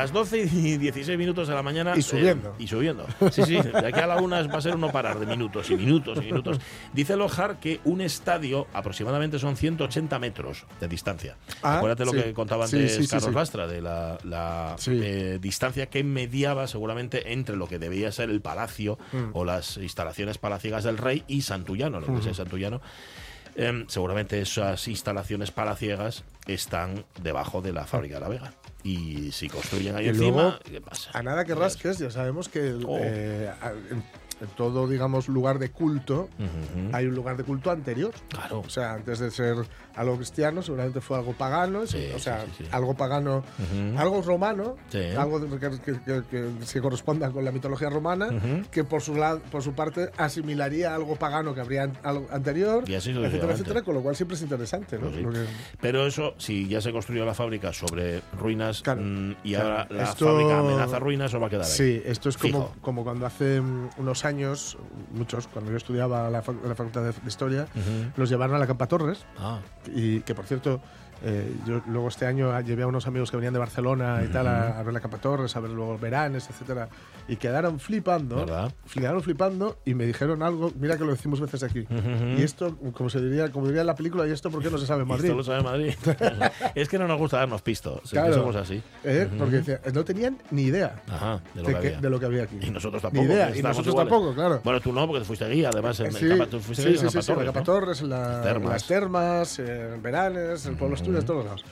Las 12 y 16 minutos de la mañana. Y subiendo. eh, y subiendo. Sí, sí, de aquí a la una va a ser uno parar de minutos y minutos y minutos. Dice Lojar que un estadio aproximadamente son 180 metros de distancia. Ah, Acuérdate lo que contaba antes sí, sí, Carlos. Lastra de la, eh, distancia que mediaba seguramente entre lo que debía ser el palacio Mm. o las instalaciones palaciegas del rey y Santullano, lo que es el Santullano. Em, seguramente esas instalaciones palaciegas están debajo de la fábrica de la Vega. Y si construyen ahí Y encima, luego, ¿qué pasa? A nada que rasques, ya sabemos que Oh. eh, en, todo, digamos, lugar de culto, Ujú. hay un lugar de culto anterior. Claro. O sea, antes de ser algo cristiano, seguramente fue algo pagano, Sí, o sea, sí, sí, algo pagano, Ujú. algo romano, algo que, que- que- que se corresponda con la mitología romana, Ujú. que por su, lado, por su parte asimilaría algo pagano que habría anterior, Y así etcétera, etcétera, con lo cual siempre es interesante. ¿no? Pues Pero eso, si ya se construyó la fábrica sobre ruinas Claro, mm, y claro. ahora la Esto- fábrica amenaza ruinas, eso va a quedar ahí. Sí, esto es como, Fijo. como cuando hace mm, unos años, muchos, cuando yo estudiaba la, fac- la Facultad de, Historia, los llevaron a la Campa Torres, Ah, y que por cierto, eh, yo luego este año llevé a unos amigos que venían de Barcelona y tal a, a ver la Campa Torres, a ver luego Veranes, etcétera, y quedaron flipando, ¿Verdad? quedaron flipando y me dijeron algo, mira que lo decimos veces aquí, y esto, como se diría, como diría en la película, y esto por qué no se sabe en Madrid. Esto lo sabe Madrid. es que no nos gusta darnos que Claro. somos así. ¿Eh? Porque decía, no tenían ni idea Ajá, de lo, de, que que- de lo que había aquí. Y nosotros Ni tampoco. idea, que y nosotros iguales. tampoco, claro. Bueno, tú no, porque te fuiste guía, además. En Sí, el Capa- tú fuiste sí, guía sí, en Capa la Capa Torres, en la- las termas, en Veranes, en Pueblo Asturias, todos lados.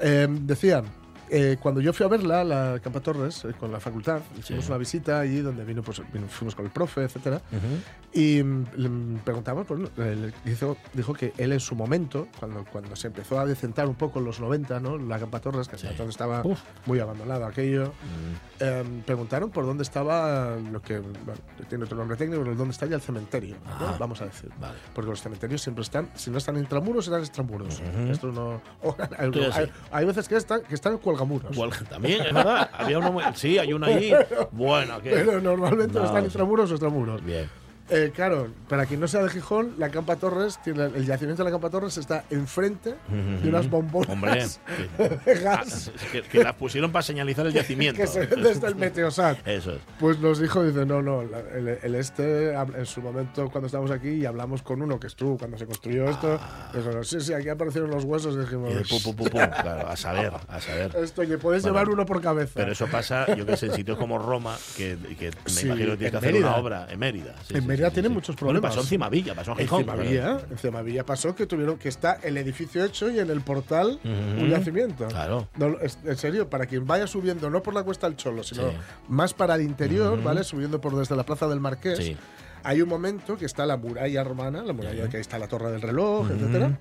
Eh, decía, eh, cuando yo fui a verla, la Campa Torres, eh, con la facultad, hicimos una visita allí donde vino, pues, vino- fuimos con el profe, etcétera, ¿no? Ujú. y mm, le preguntamos, pues, él dijo, dijo que él en su momento, cuando, cuando se empezó a decentar un poco en los 90, ¿no? la Campa Torres, que hasta Sí. entonces estaba Uf. muy abandonado aquello, Mm. eh, preguntaron por dónde estaba lo que bueno, tiene otro nombre técnico, pero dónde está ya el cementerio, ¿no? Ah. vamos a decir. Vale. Porque los cementerios siempre están, si no están intramuros, serán extramuros. Ujú. Esto no. o- hay, sí. hay veces que están, que están cuelgamuros. Igual, también, es verdad. Había uno Sí, hay uno ahí. Bueno, que. Pero normalmente No, están intramuros o extramuros. Bien. Eh, claro, para quien no sea de Gijón, la Campa Torres, tiene, el yacimiento de la Campa Torres está enfrente de unas bombonas Hombre, que, de ah, gas que, que las pusieron para señalizar el yacimiento. que se desde el Meteosat. Eso es. Pues nos dijo, dice, no, no, el, el este, en su momento cuando estábamos aquí y hablamos con uno que estuvo cuando se construyó esto, dijo, sí, sí, aquí aparecieron los huesos, y dijimos, de pum, pum, pum. Claro, a saber, a saber. esto, que puedes Bueno, llevar uno por cabeza. Pero eso pasa, yo que sé, en sitios como Roma, que, que me Sí, imagino que tienes en que hacer Mérida. una obra en Mérida. Sí, En sí, Mérida sí, tiene sí. muchos Bueno, problemas. pasó en Cimavilla, pasó en Gijón. Cimavilla, en Cimavilla pasó que tuvieron que está el edificio hecho y en el portal Ujú. un yacimiento. Claro. No, es- en serio, para quien vaya subiendo, no por la cuesta del Cholo, sino Sí. más para el interior, Ujú. ¿vale? Subiendo por desde la Plaza del Marqués. Sí. Hay un momento que está la muralla romana, la muralla Ujú. que ahí está la torre del reloj, etcétera.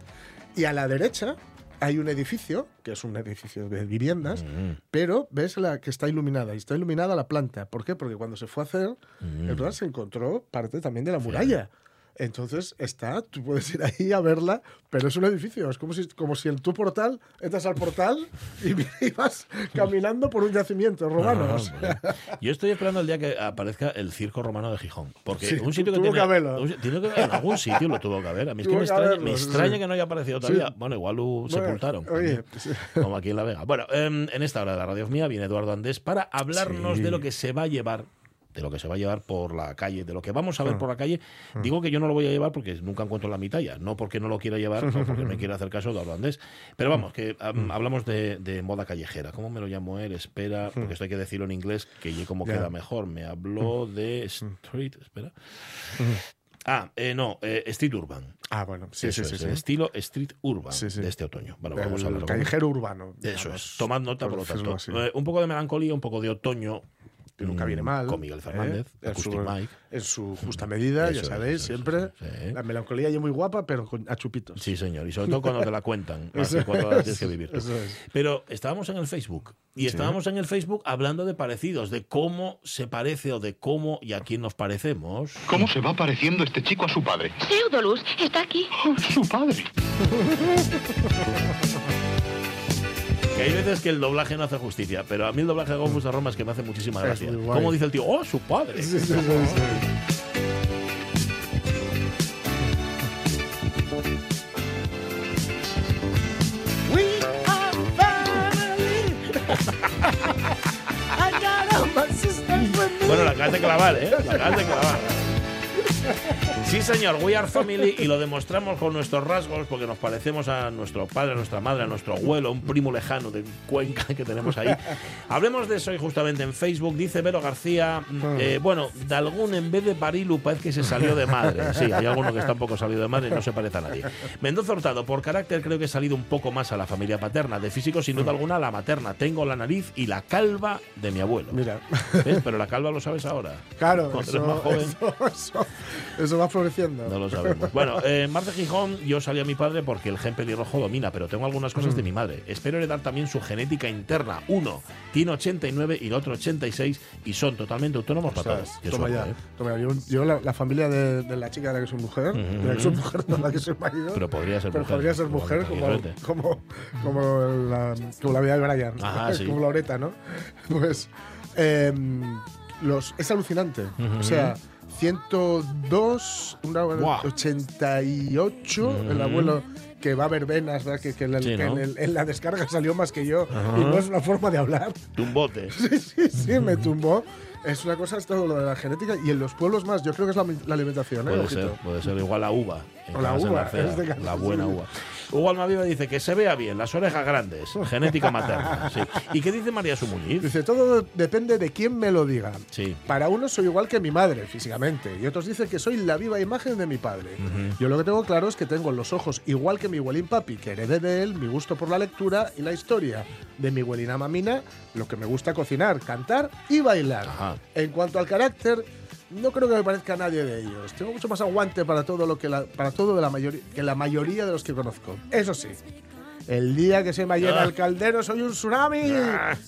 Y a la derecha hay un edificio, que es un edificio de viviendas, Mm, pero ves la que está iluminada. Y está iluminada la planta. ¿Por qué? Porque cuando se fue a hacer, mm. el plan se encontró parte también de la muralla. Entonces está, tú puedes ir ahí a verla, pero es un edificio. Es como si, como si en tu portal entras al portal y, vas caminando por un yacimiento romano. Ah, o sea, bueno. Yo estoy esperando el día que aparezca el circo romano de Gijón. Porque Sí, un sitio que tuvo tiene, que haberlo. un- tiene que haber- en algún sitio lo tuvo que haber. A mí es que me extraña, me extraña sí. que no haya aparecido todavía. Bueno, igual lo Bueno, sepultaron. oye, sí. Como aquí en La Vega. Bueno, em, en esta hora de la radio mía viene Eduardo Andés para hablarnos de lo que se va a llevar de lo que se va a llevar por la calle, de lo que vamos a ver por la calle. Digo que yo no lo voy a llevar porque nunca encuentro la mitad ya, no porque no lo quiera llevar, o porque me quiera hacer caso de holandés. Pero vamos, que am, hablamos de, de moda callejera. ¿Cómo me lo llamo él? Espera, porque esto hay que decirlo en inglés, que como queda mejor. Me habló de street, espera. Ah, eh, no, eh, street urban. Ah, bueno, sí, Eso sí, sí. es, sí. el estilo street urban Sí, de este otoño. Bueno, El vamos a hablar callejero urbano. Eso digamos, es. Tomad nota, por lo tanto. Eh, un poco de melancolía, un poco de otoño. Que nunca viene mm, mal. Con Miguel ¿eh? Fernández, en, Acoustic su, Mike. en su justa medida, Eso ya sabéis, eso siempre. sí. La melancolía ya muy guapa, pero con, a chupitos. Sí, señor. Y sobre todo cuando te la cuentan. Cuando la es, tienes que vivir. es. Pero estábamos en el Facebook. Y estábamos en el Facebook hablando de parecidos, de cómo se parece o de cómo y a quién nos parecemos. ¿Cómo se va pareciendo este chico a su padre? Seudolus está aquí. Su padre. Que hay veces que el doblaje no hace justicia, pero a mí el doblaje de Gofus de Roma es que me hace muchísima gracia. Como dice el tío, ¡oh, su padre! Sí, sí. Bueno, la acabas de clavar, ¿eh? La acabas de clavar. Sí, señor, We Are Family y lo demostramos con nuestros rasgos porque nos parecemos a nuestro padre, a nuestra madre, a nuestro abuelo, un primo lejano de Cuenca que tenemos ahí. Hablemos de eso hoy justamente en Facebook. Dice Vero García, eh, bueno, de algún en vez de Parilu parece que se salió de madre. Sí, hay alguno que está un poco salido de madre y no se parece a nadie. Mendoza Hurtado, por carácter creo que he salido un poco más a la familia paterna. De físico, sin duda alguna, la materna. Tengo la nariz y la calva de mi abuelo. Mira, ¿Ves? Pero la calva lo sabes ahora. claro, Cuando eso, eres más joven. eso, eso- eso va floreciendo. No lo sabemos. Bueno, eh, Marta Gijón, yo salí a mi padre porque el gen pelirrojo domina, pero tengo algunas cosas Mm. de mi madre. Espero heredar también su genética interna. Uno tiene 89 y el otro 86 y son totalmente autónomos para todo. Ostras, Qué toma ya. ¿eh? Toma ya. Yo, yo la, la familia de, de la chica de la que soy mujer, de la que soy mujer, no de la que soy marido. Pero podría ser pero mujer. podría ser mujer como, como, como, la, como la vida de Brian, Ajá, sí. como Loreta, ¿no? Pues em, los, es alucinante. O sea, 102, una, Buah. 88, el abuelo que va a ver venas, ¿verdad? que, que en, el- Sí, que ¿no? en el- en la descarga salió más que yo. Y no es una forma de hablar. Tumbote. Sí, sí, sí, me tumbó. Es una cosa, es todo lo de la genética. Y en los pueblos más, yo creo que es la, la alimentación, ¿eh? Puede Ojito. ser, puede ser igual la uva. O la Casa uva, Narcea, es de casa, la buena uva. Hugo Almaviva dice que se vea bien, las orejas grandes, genética materna. Sí. ¿Y qué dice María Sumuñiz? Dice, todo depende de quién me lo diga. Sí. Para unos soy igual que mi madre, físicamente, y otros dicen que soy la viva imagen de mi padre. Yo lo que tengo claro es que tengo los ojos igual que mi abuelín papi, que heredé de él mi gusto por la lectura y la historia. De mi abuelina mamina, lo que me gusta cocinar, cantar y bailar. Ajá. En cuanto al carácter, no creo que me parezca a nadie de ellos. Tengo mucho más aguante para todo lo que la, para todo de la mayoría que la mayoría de los que conozco. Eso sí. El día que se me llena el caldero soy un tsunami.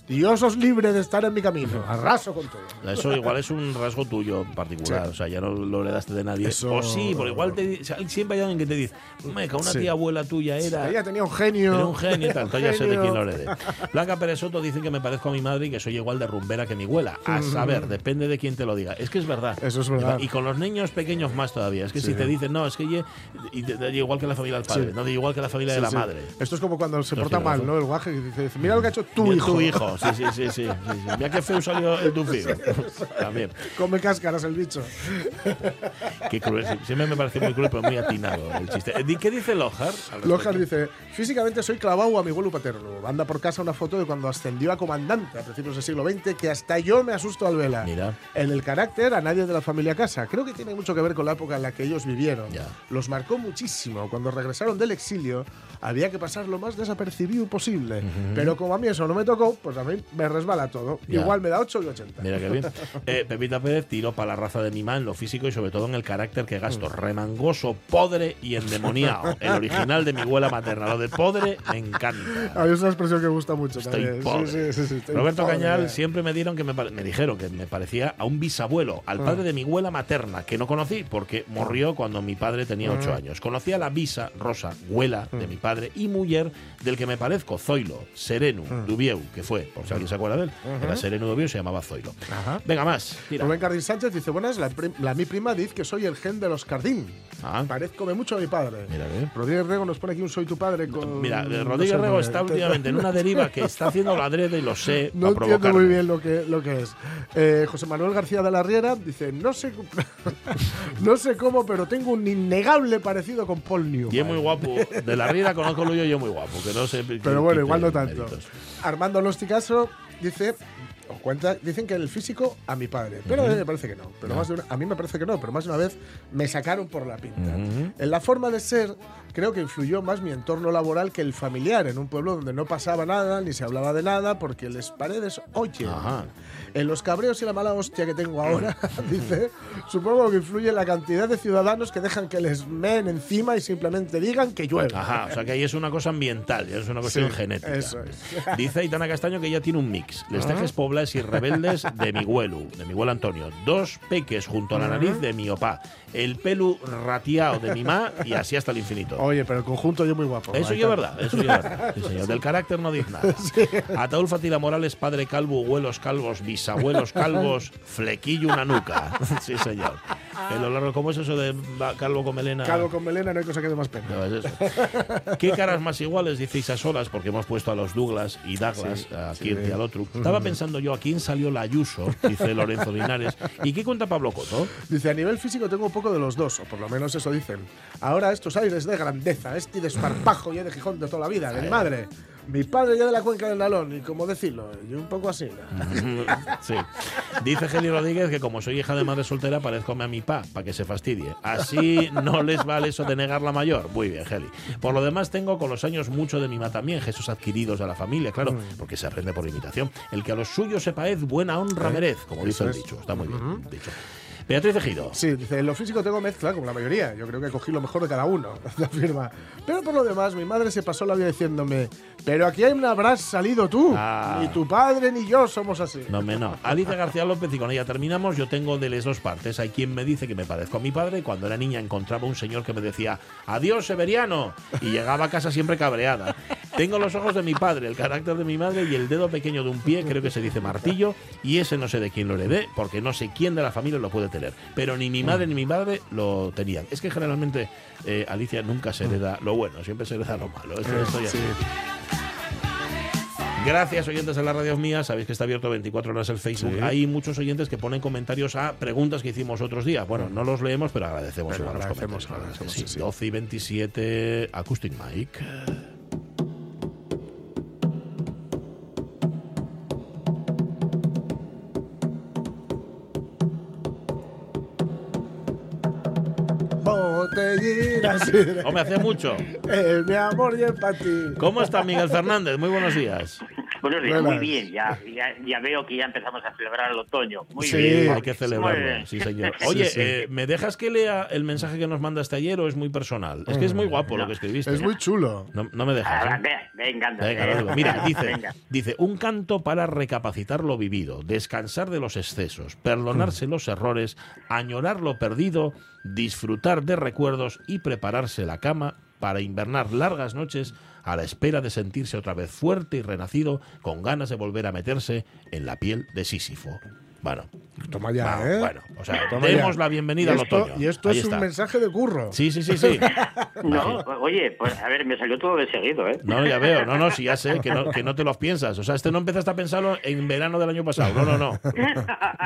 Dios os libre de estar en mi camino. Arraso con todo. Eso igual es un rasgo tuyo particular, Sí. o sea, ya no lo heredaste de nadie. Eso- O sí, porque igual te, di- o sea, siempre hay alguien que te dice, meca, una Sí. tía abuela tuya era... Ella tenía un genio. Era un genio y tal, entonces ya sé de quién lo heredé. Blanca Pérez Soto dice que me parezco a mi madre y que soy igual de rumbera que mi abuela. A saber, depende de quién te lo diga. Es que es verdad. Eso es verdad. Y con los niños pequeños más todavía. Es que si te dicen, no, es que ye- y te- te- igual que la familia del padre, no igual que la familia de la madre. Esto es como cuando se porta mal. ¿no? El guaje que dice, mira lo que ha hecho tu hijo. Tu hijo, sí, sí, sí, sí. Mira qué feo salió el hijo. También. Come cáscaras el bicho. Qué cruel. Siempre me pareció muy cruel, pero muy atinado el chiste. Eh, ¿Qué dice Lojar? Lojar dice, físicamente soy clavado a mi abuelo paterno. Anda por casa una foto de cuando ascendió a comandante a principios del siglo XX, que hasta yo me asusto al vela. Mira. En el carácter, a nadie de la familia casa. Creo que tiene mucho que ver con la época en la que ellos vivieron. Ya. Los marcó muchísimo. Cuando regresaron del exilio, había que pasar lo más desapercibido posible. Pero como a mí eso no me tocó, pues a mí me resbala todo. Ya. Igual me da 8 y 80. Mira qué bien. Eh, Pepita Pérez tiró para la raza de mi man, lo físico y sobre todo en el carácter que gasto. Mm. Remangoso, podre y endemoniado. El original de mi abuela materna. Lo de podre me encanta. A mí es una expresión que me gusta mucho Estoy pobre. Sí, sí, sí, estoy Roberto pobre. Cañal siempre me dieron que me, me dijeron que me parecía a un bisabuelo, al Ah. padre de mi abuela materna, que no conocí porque murió cuando mi padre tenía Ah. ocho años. Conocí a la bisa, Rosa, abuela de mi padre padre y mujer del que me parezco, Zoilo, Sereno, Dubieu, que fue, por si alguien se acuerda de él, era Sereno Dubieu, se llamaba Zoilo. Ajá. Venga, más. tira. Rubén Cardín Sánchez dice, buenas, la, la mi prima dice que soy el gen de los Cardín. Ah. Parezcome mucho a mi padre. Mira, ve. Rodríguez Rego nos pone aquí un soy tu padre con... Mira, no Rodríguez sé, Rego no, está te- últimamente en una deriva que está haciendo la adrede y lo sé. No entiendo muy bien lo que, lo que es. Eh, José Manuel García de la Riera dice, no sé, no sé cómo, pero tengo un innegable parecido con Paul Newman. Y es muy guapo. De la Riera conozco lo yo y es muy guapo. Que no sé. Pero bueno, igual no tanto. Armando Losticaso dice, o cuenta, dicen que el físico a mi padre, pero a mí me parece que no. Pero más de una- a mí me parece que no, pero más de una vez me sacaron por la pinta. En la forma de ser, creo que influyó más mi entorno laboral que el familiar, en un pueblo donde no pasaba nada, ni se hablaba de nada, porque les paredes oyen. Ajá. En los cabreos y la mala hostia que tengo ahora, dice, supongo que influye la cantidad de ciudadanos que dejan que les meen encima y simplemente digan que llueve. Ajá, o sea que ahí es una cosa ambiental, ya es una cuestión Sí, genética. eso es. Dice Aitana Castaño que ella tiene un mix. Les tejes poblas y rebeldes de mi huelu, de mi huelo Antonio. Dos peques junto a la nariz de mi opá. El pelu ratiao de mi ma y así hasta el infinito. Oye, pero el conjunto yo muy guapo. Eso ya es verdad, eso ya es verdad. Sí, señor. Del carácter no dice nada. Ataúl Fatila Morales, padre calvo, abuelos calvos, bisabuelos calvos, flequillo una nuca. Sí, señor. Pelo largo, ¿cómo es eso de calvo con melena? Calvo con melena no hay cosa que dé más pena. No, es eso. ¿Qué caras más iguales dice a solas? Porque hemos puesto a los Douglas y Douglas, a Kirk y al otro. Estaba pensando yo a quién salió la Ayuso, dice Lorenzo Linares. ¿Y qué cuenta Pablo Coto? Dice, a nivel físico tengo un poco de los dos, o por lo menos eso dicen. Ahora estos aires de grandeza, este desparpajo ya de Gijón de toda la vida, de mi madre. Mi padre ya de la cuenca del Nalón, y como decirlo, yo un poco así. ¿no? Sí. Dice Geli Rodríguez que como soy hija de madre soltera, parezco a mi pa, para que se fastidie. Así no les vale eso de negar la mayor. Muy bien, Geli. Por lo demás, tengo con los años mucho de mi ma también, Jesús adquiridos a la familia, claro, porque se aprende por imitación. El que a los suyos se paez, buena honra merez, como dice el dicho. Está muy bien dicho. Beatriz Ejido. Sí, dice, en lo físico tengo mezcla, como la mayoría. Yo creo que cogí lo mejor de cada uno, la firma. Pero por lo demás, mi madre se pasó la vida diciéndome, pero aquí no habrás salido tú. Ah. Ni tu padre ni yo somos así. No, me no. Alicia García López, y con ella terminamos. Yo tengo de las dos partes. Hay quien me dice que me parezco a mi padre. Cuando era niña encontraba un señor que me decía, adiós, Severiano. Y llegaba a casa siempre cabreada. Tengo los ojos de mi padre, el carácter de mi madre y el dedo pequeño de un pie, creo que se dice martillo. Y ese no sé de quién lo heredé, porque no sé quién de la familia lo puede tener. Pero ni mi madre ni mi padre lo tenían. Es que generalmente, eh, Alicia, nunca se hereda lo bueno, siempre se hereda lo malo. Esto, esto ya Sí. Gracias, oyentes de la radio mía. Sabéis que está abierto 24 horas el Facebook. Sí. Hay muchos oyentes que ponen comentarios a preguntas que hicimos otros días. Bueno, no los leemos, pero agradecemos Pero los comentarios. agradecemos, Sí, sí, sí. 12 y 27, Acoustic Mic. Botellina, sí. Hombre, hace mucho. Eh, mi amor, y es para ti. ¿Cómo está Miguel Fernández? Muy buenos días. Buenos días, Buenas. muy bien. Ya, ya, ya veo que ya empezamos a celebrar el otoño. Muy Sí. bien. Hay que Muy celebrarlo, bien. sí señor. Oye, Sí, sí. eh, ¿me dejas que lea el mensaje que nos mandaste ayer o es muy personal? Es que es muy guapo lo que escribiste. Es muy chulo. No, no me dejas. ¿eh? ve- venga, Venga, eh. Mira, dice, venga. dice, un canto para recapacitar lo vivido, descansar de los excesos, perdonarse los errores, añorar lo perdido, disfrutar de recuerdos y prepararse la cama para invernar largas noches a la espera de sentirse otra vez fuerte y renacido, con ganas de volver a meterse en la piel de Sísifo. Bueno, Toma ya, va, ¿eh? bueno, o sea, Toma demos ya. la bienvenida al otoño. Y esto Ahí es está. un mensaje de curro. Sí, sí, sí, sí. No, oye, pues a ver, me salió todo de seguido, ¿eh? No, ya veo, no, no, sí, ya sé, que no, que no te los piensas. O sea, este no empezaste a pensarlo en verano del año pasado. No, no, no.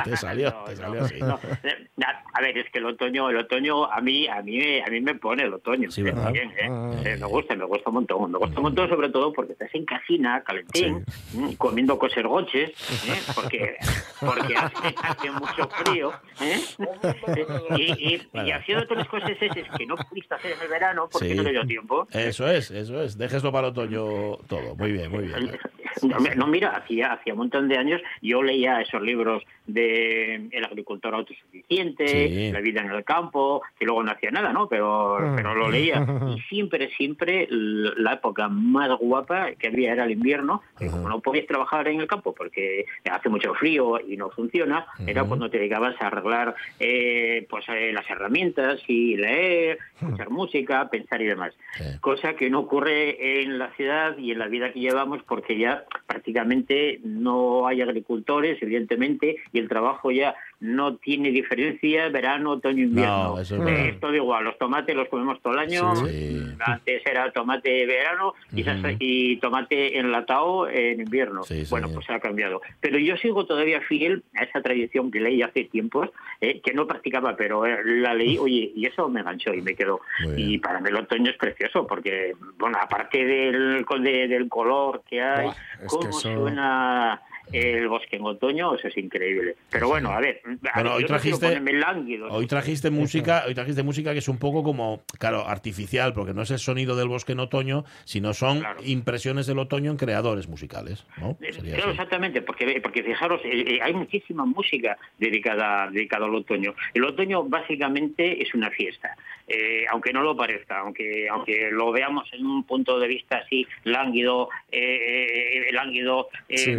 Te salió, No, te no, salió así. no. Eh, A ver, es que el otoño, el otoño a mí, a mí, me- a mí me pone el otoño. Sí, ¿verdad? bien, eh. Eh, me gusta, me gusta un montón. Me gusta un montón, sobre todo porque estás en casina, calentín, mm, comiendo cosergoches, ¿eh? porque, porque hace, hace mucho frío, ¿eh? y, y, y haciendo todas las cosas esas que no pudiste hacer en el verano porque Sí. no te dio tiempo. Eso es, eso es. Déjeslo para el otoño todo. Muy bien, muy bien. No, no, mira, hacía, hacía un montón de años yo leía esos libros de El agricultor autosuficiente, Sí. La vida en el campo, que luego no hacía nada, ¿no? Pero, pero lo leía. Y siempre, siempre la época más guapa que había era el invierno, que como no podías trabajar en el campo porque hace mucho frío y no funciona, era cuando te dedicabas a arreglar eh, pues eh, las herramientas y leer, escuchar música, pensar y demás. Sí. Cosa que no ocurre en la ciudad y en la vida que llevamos porque ya prácticamente no hay agricultores, evidentemente, y el trabajo ya no tiene diferencia verano, otoño, invierno. No, eso es Eh, todo igual, los tomates los comemos todo el año, Sí. antes era tomate verano quizás, y tomate enlatado en invierno. Sí. Bueno, pues ha cambiado. Pero yo sigo todavía fiel a esa tradición que leí hace tiempos, eh, que no practicaba, pero eh, la leí, oye, y eso me enganchó y me quedó. Y para mí el otoño es precioso, porque, bueno, aparte del, de- del color que hay, Buah, cómo que eso- suena el bosque en otoño, eso es increíble. Pero bueno, a ver, a Bueno, ver, hoy yo trajiste- lánguido, Hoy trajiste música, hoy trajiste música que es un poco como, claro, artificial, porque no es el sonido del bosque en otoño, sino son Claro. impresiones del otoño en creadores musicales, ¿no? Eh, Sería Claro, así. exactamente, porque, porque fijaros, eh, eh, hay muchísima música dedicada, dedicada al otoño. El otoño básicamente es una fiesta, eh, aunque no lo parezca, aunque aunque lo veamos en un punto de vista así lánguido, eh, eh, lánguido, eh, Sí.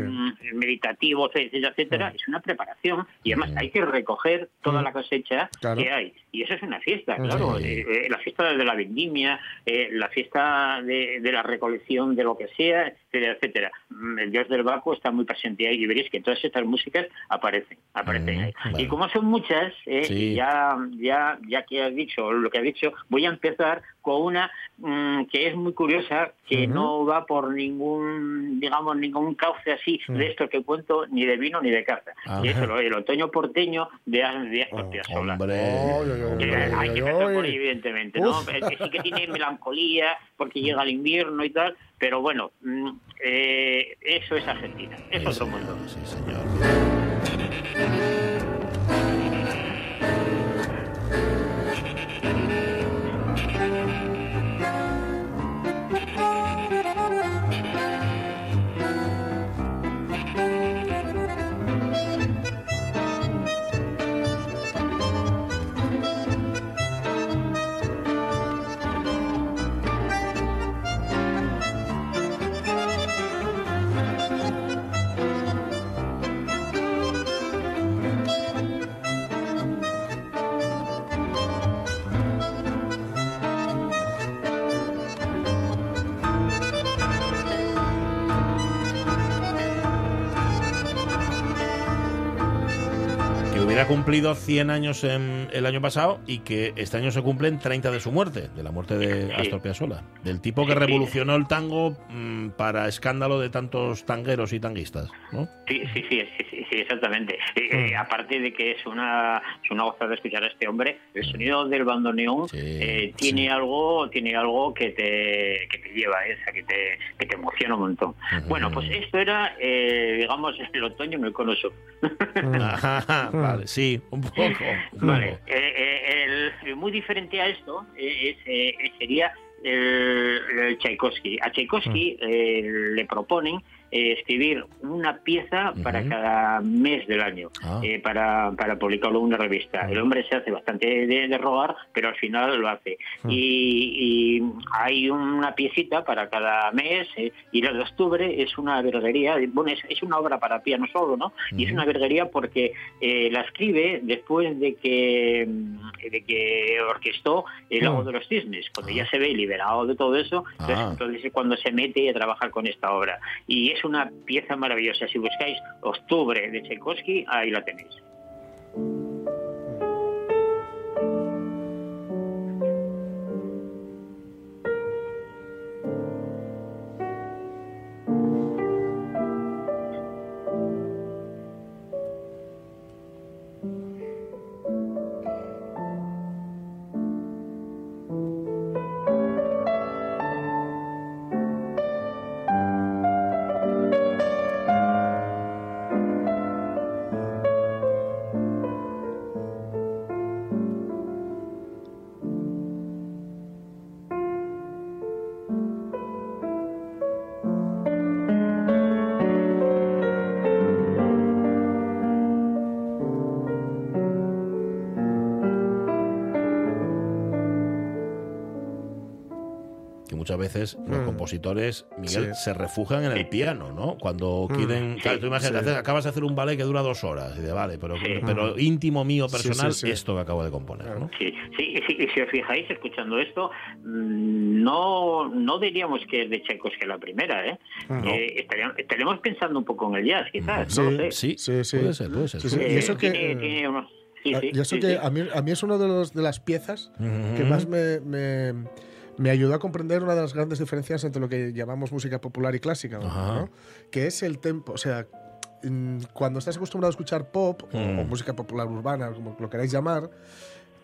Meditativo, etcétera, etcétera, es una preparación y además hay que recoger toda la cosecha Claro. que hay. Y eso es una fiesta, claro. Sí. eh, eh, la fiesta de la vendimia, eh, la fiesta de, de la recolección de lo que sea, etcétera, etcétera. Mm, El dios del Baco está muy presente ahí y veréis que todas estas músicas aparecen, aparecen Mm, ahí. claro. Y como son muchas, eh, Sí. ya, ya, ya que has dicho lo que has dicho, voy a empezar con una mm, que es muy curiosa, que no va por ningún, digamos, ningún cauce así de esto que cuento, ni de vino ni de caza. Ah. Y eso, el otoño porteño de, de Astor Piazzolla. Hombre, Ay, hay que empezar por ahí, evidentemente, ¿no? Uf. Eh, sí que tiene melancolía porque llega el invierno y tal, pero bueno, mm, eh, eso es Argentina, es otro mundo. Sí, señor. Hubiera cumplido 100 años en, el año pasado y que este año se cumplen 30 de su muerte, de la muerte de. Astor Piazzolla, del tipo que revolucionó el tango mm, para escándalo de tantos tangueros y tanguistas, ¿no? Sí, sí, sí, sí, sí, exactamente. Eh, eh, aparte de que es una, es una gozada escuchar a este hombre, el sonido del bandoneón Sí, eh, tiene algo tiene algo que te, que te lleva, o sea, que te, que te emociona un montón. Bueno, pues esto era, eh, digamos, el otoño en el cono sur. Ajá, vale, sí, un poco. un Vale, poco. eh, eh, el- muy diferente a esto eh, es, eh, sería el, el Tchaikovsky. A Tchaikovsky eh, le proponen eh, escribir una pieza para cada mes del año, Ah. eh, para, para publicarlo en una revista. El hombre se hace bastante de, de rogar, pero al final lo hace. Y, y hay una piecita para cada mes, eh, y la de octubre es una verguería, bueno, es, es una obra para piano solo, ¿no? Y es una verguería porque eh, la escribe después de que, mm, de que orquestó El Lago de los Cisnes, cuando ya se ve liberado de todo eso, entonces, Ah. entonces es cuando se mete a trabajar con esta obra. Y es una pieza maravillosa. Si buscáis Octubre de Tchaikovsky, ahí la tenéis. Muchas veces los compositores, Miguel, Mm. Sí. se refugian en el piano, ¿no? Cuando quieren. Claro, tú imagínate, sí. haces- acabas de hacer un ballet que dura dos horas. Y de vale, pero, Sí. pero íntimo mío Sí, personal, sí, sí. esto que acabo de componer, ¿no? Sí, sí, sí, y si os fijáis escuchando esto, mm, no, no diríamos que es de Tchaikovsky la primera, ¿eh? Eh, estaríamos, estaremos pensando un poco en el jazz, quizás, no lo sé. Sí, Sí, sí. puede ser, puede ser. Sí, sí. Eh, Y eso que- tiene- tiene unos- sí, Ah, sí, y eso sí, que sí. A, mí, a mí es una de, los, de las piezas que más me, me, me ayudó a comprender una de las grandes diferencias entre lo que llamamos música popular y clásica, ¿no? Que es el tempo. O sea, mm, cuando estás acostumbrado a escuchar pop o- Mm. o, música popular urbana, como lo queráis llamar,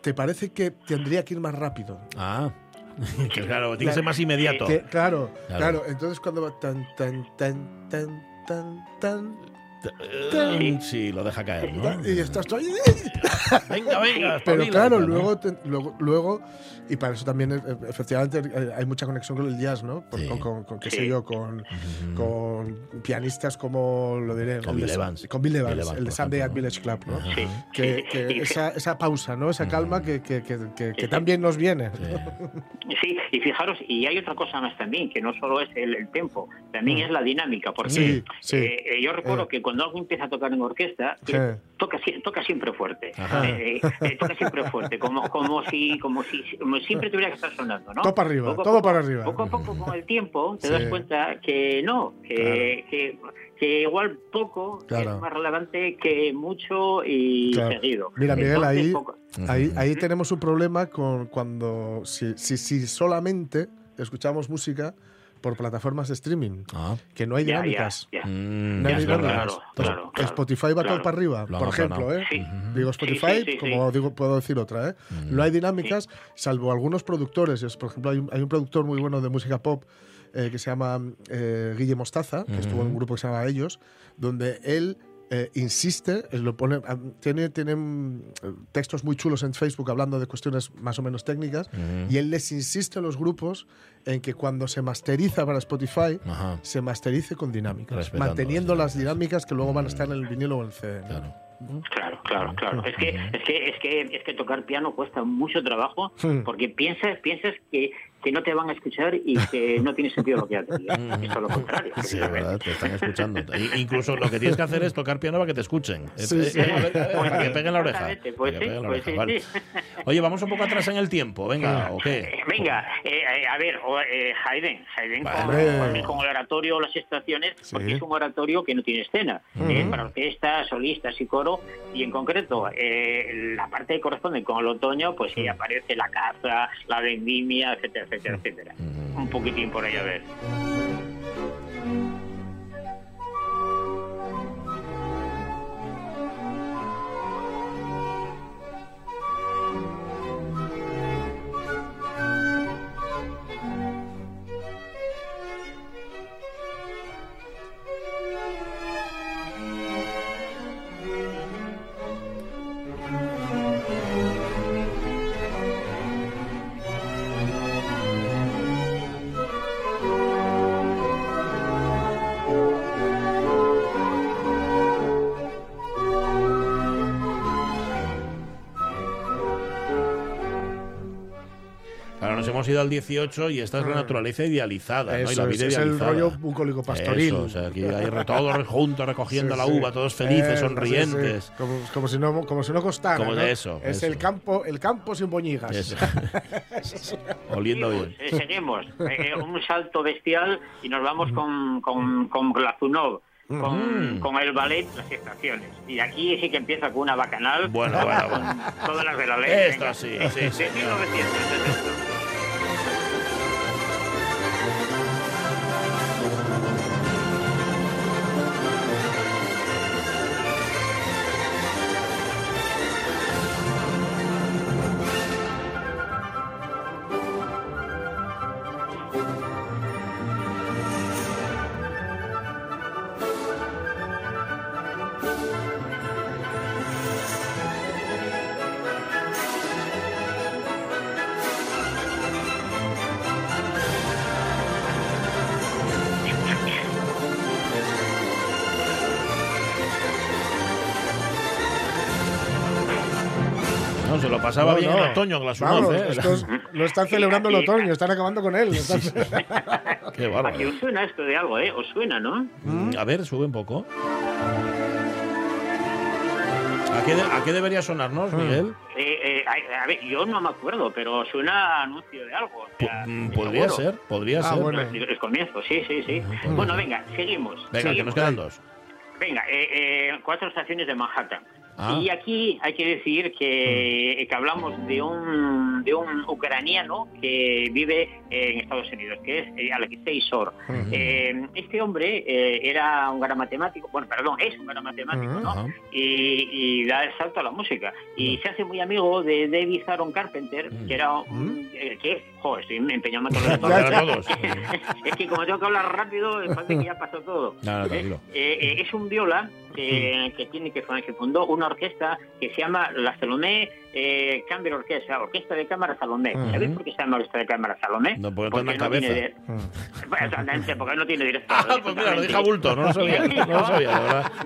te parece que tendría que ir más rápido. Ah, que claro, tiene que ser más inmediato. Que- claro, Claro. claro, Entonces cuando va tan, tan, tan, tan, tan, tan, Sí, lo deja caer, ¿no? y estás ahí. Venga, venga. Pero claro, luego, te- luego, luego, y para eso también, eh, efectivamente, eh, hay mucha conexión con el jazz, ¿no? Con, Sí. con, con- con, qué sé yo, con, con pianistas como, lo diré, Con Bill Evans. Con Bill Evans, Bill Evans, el de Sunday at. Village Club, ¿no? Sí, Que, que esa, esa pausa, ¿no? Esa calma que, que, que, que- que Sí. también nos viene. Sí. Sí, y fijaros, y hay otra cosa más también, que no solo es el, el tempo, también es la dinámica, porque Mm. Sí, sí. eh, eh, yo recuerdo Eh. que cuando algo empieza a tocar en orquesta, que Sí. toca, toca siempre fuerte, Ajá. Eh, eh, toca siempre fuerte, como, como, si, como, si, como si siempre tuviera que estar sonando, ¿no? Todo para arriba, Poco a todo poco- para arriba. Poco a poco con el tiempo te Sí. das cuenta que no, que, que, que igual poco Claro. es más relevante que mucho y Claro. seguido. Mira, Miguel, Entonces, ahí, poco- ahí, ahí tenemos un problema con cuando si, si, si solamente escuchamos música por plataformas de streaming, Ah. que no hay ya, ya, dinámicas. ya. Mm, No hay dinámicas. claro, claro, claro. Spotify va todo para arriba, por ejemplo. ¿eh? Sí. Digo Sí, Spotify, sí, sí, como digo, puedo decir otra, ¿eh? No hay dinámicas, salvo algunos productores. Es, Por ejemplo, hay un, hay un productor muy bueno de música pop eh, que se llama eh, Guille Mostaza, que estuvo en un grupo que se llama Ellos, donde él eh, insiste, él lo pone, ah, tiene, tiene mm, textos muy chulos en Facebook hablando de cuestiones más o menos técnicas, y él les insiste a los grupos en que cuando se masteriza para Spotify, Ajá. se masterice con dinámicas, Respetando manteniendo las las dinámicas que luego van a estar en el vinilo o en el CD. Claro. Claro, claro, claro. Es que, es que, es que, es que tocar piano cuesta mucho trabajo Hmm. porque piensas, piensas que, que no te van a escuchar y que no tiene sentido lo que haces. Eso es lo contrario. Sí, es verdad, te están escuchando. Incluso lo que tienes que hacer es tocar piano para que te escuchen. Sí, Eh, sí. eh, a ver, a ver, para que sí, peguen la oreja. pues Para que sí, peguen la pues oreja, sí, vale. sí. Oye, vamos un poco atrás en el tiempo, venga, ¿o qué? Eh, Venga, eh, eh, a ver, o, eh, Haydn, Haydn con, Vale. con- con el oratorio, las estaciones, Sí. porque es un oratorio que no tiene escena, eh, para orquestas, solistas y coro, y en concreto, eh, la parte que corresponde con el otoño, pues sí aparece la caza, la vendimia, etcétera, etcétera, etcétera. Un poquitín por ahí a ver. hemos ido al 18 y esta es la mm. naturaleza idealizada, Eso, ¿no? Y la vida es, idealizada. el rollo bucólico pastoril. Eso, o sea, aquí hay todos juntos recogiendo sí, la uva, todos felices, eso, sonrientes. Sí, como, como, si no, como si no costara. Como de ¿no? eso. Es eso. el campo, el campo sin boñigas. Eso. Oliendo bien. Eh, seguimos, eh, eh, un salto bestial y nos vamos mm. con, con, con Glazunov. Mm. Con, mm. con, el ballet Las Estaciones. Y aquí sí que empieza con una bacanal. Bueno, bueno, bueno. Todas las de la ley. Esto venga. sí, sí, sí. De 1970. thank you se lo pasaba No, bien no. en otoño, Glasunoz, Vamos, ¿eh? estos lo están celebrando el otoño, están acabando con él. están- Qué ¿A bárbaro. que os suena esto de algo, eh? ¿Os suena, no? Mm, A ver, sube un poco. ¿A qué, de- a qué debería sonarnos, Miguel? Eh, eh, a, a ver, yo no me acuerdo, pero suena a anuncio de algo. o sea, Mm, Podría seguro. ser, podría Ah, ser. bueno. El, el comienzo, sí, sí, sí. Bueno, venga, seguimos. Venga, que nos quedan dos. Venga, eh, eh, cuatro estaciones de Manhattan. Ah. Y aquí hay que decir que, que hablamos de un, de un ucraniano que vive en Estados Unidos, que es eh, Alexei Sor. Eh, este hombre eh, era un gran matemático, bueno, perdón, es un gran matemático, ¿no? Ajá. y, y da el salto a la música. Y se hace muy amigo de David Aaron Carpenter, que era un... eh, que, joder, estoy empeñado en todos. es que como tengo que hablar rápido, parece que ya pasó todo. No, no, ¿Eh? Eh, eh, es un viola que, que tiene que, que fundó una orquesta que se llama la Salomé eh, Chamber Orquesta, Orquesta de Cámara Salomé. ¿Sabéis por qué se llama Orquesta de Cámara Salomé? No, porque tiene no cabeza. tiene Bueno, exactamente, porque no tiene director. Ah, pues mira, lo dije a bulto, no lo sabía, no lo sabía, de verdad.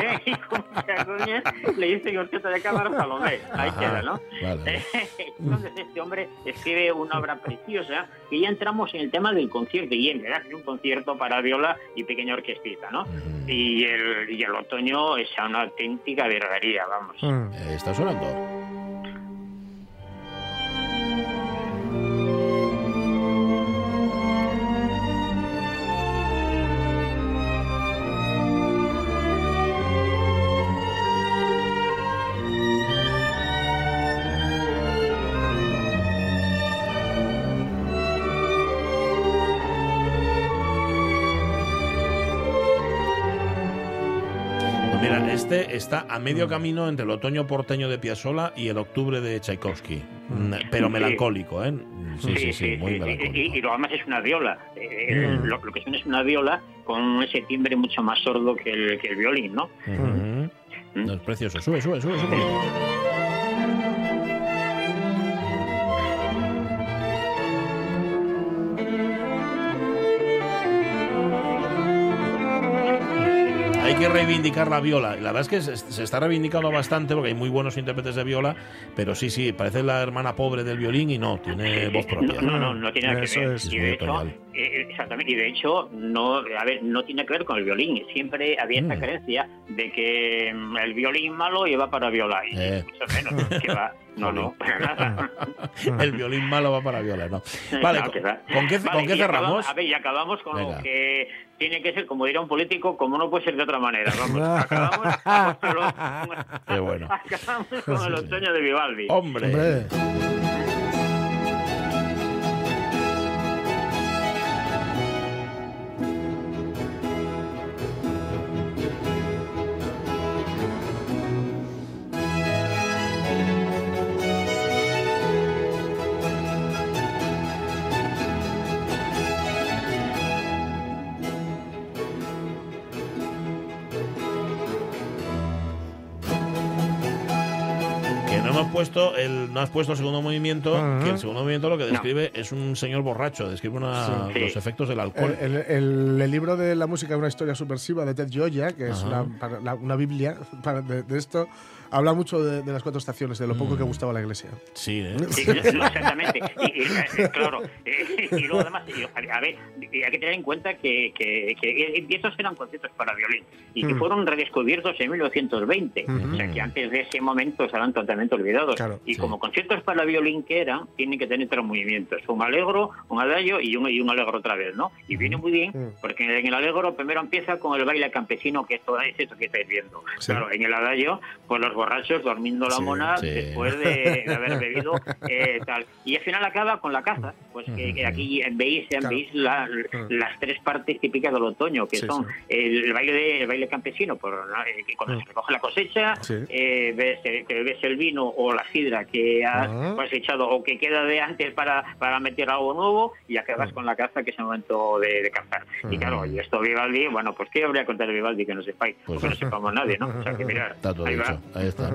Eh, y mucha coña, le dicen Orquesta de Cámara Salomé. Ahí Ajá, queda, ¿no? vale. Entonces este hombre escribe una obra preciosa que ya entramos en el tema del concierto y en verdad es un concierto para viola y pequeña orquestita, ¿no? Y el, y el otoño es una auténtica verdadería, vamos. Mm. Eh, Está sonando. Este está a medio camino entre el otoño porteño de Piazzolla y el octubre de Tchaikovsky. Mm, Pero Sí. melancólico, ¿eh? Sí, sí, sí, muy sí, melancólico. Y, y lo demás es una viola. Eh, lo, lo que suena es una viola con ese timbre mucho más sordo que el, que el violín, ¿no? Ujú. No, es precioso. Sube, sube, sube, sube. Hay que reivindicar la viola. Y la verdad es que se, se está reivindicando bastante porque hay muy buenos intérpretes de viola, pero sí, sí, parece la hermana pobre del violín y no, tiene voz propia. No, no, no, no tiene nada que Eso ver. es. y Es muy de hecho, otoñal. eh, exactamente, y de hecho, no, a ver, no tiene que ver con el violín. Siempre había esa Mm. creencia de que mm, el violín malo iba para viola. Y Eh. mucho menos, que va. No, no, para nada. El violín malo va para viola, ¿no. Vale. ¿con, qué, Vale, con qué cerramos? a ver, y acabamos con Venga. lo que tiene que ser, como diría un político, como no puede ser de otra manera. Vamos, acabamos con, lo- Qué bueno. acabamos con el otoño de Vivaldi. Hombre. Hombre. Puesto el, no has puesto el segundo movimiento, Ajá. que el segundo movimiento lo que describe es un señor borracho, describe una- Sí. los efectos del alcohol. El, el- el- el libro de la música de una historia subversiva de Ted Gioia, que es Ajá. una, para- la- una biblia para- de, de esto, habla mucho de, de las cuatro estaciones, de lo poco Mm. que gustaba la iglesia. Sí, ¿eh? Sí, exactamente. Y, y, eh, claro. eh, y luego además, a ver, hay que tener en cuenta que, que, que estos eran conciertos para violín y que Mm. fueron redescubiertos en 1920. O sea que antes de ese momento estaban totalmente olvidados. Claro, y sí. como conciertos para violín que eran, tienen que tener tres movimientos: un alegro, un adagio y un, y un alegro otra vez, ¿no? Y viene muy bien Mm. porque en el alegro primero empieza con el baile campesino, que esto es esto que estáis viendo. Sí. Claro, en el adagio, pues los borrachos durmiendo la Sí, mona sí. después de, de haber bebido eh, tal. Y al final acaba con la caza, pues que, que aquí veis, Claro. veis la- las tres partes típicas del otoño, que Sí, son sí. El, baile de, el baile campesino, por, eh, que cuando Mm. se recoge la cosecha, Sí. eh, ves, eh, que ves el vino o la sidra que has Ah. cosechado o que queda de antes para, para meter algo nuevo y acabas Mm. con la caza que es el momento de, de cazar. Y claro, y esto Vivaldi, bueno, pues ¿qué habría que contar de Vivaldi que no sepáis? Pues Porque no sepamos nadie, ¿no? O sea que mira, Está todo ahí va. Ahí está.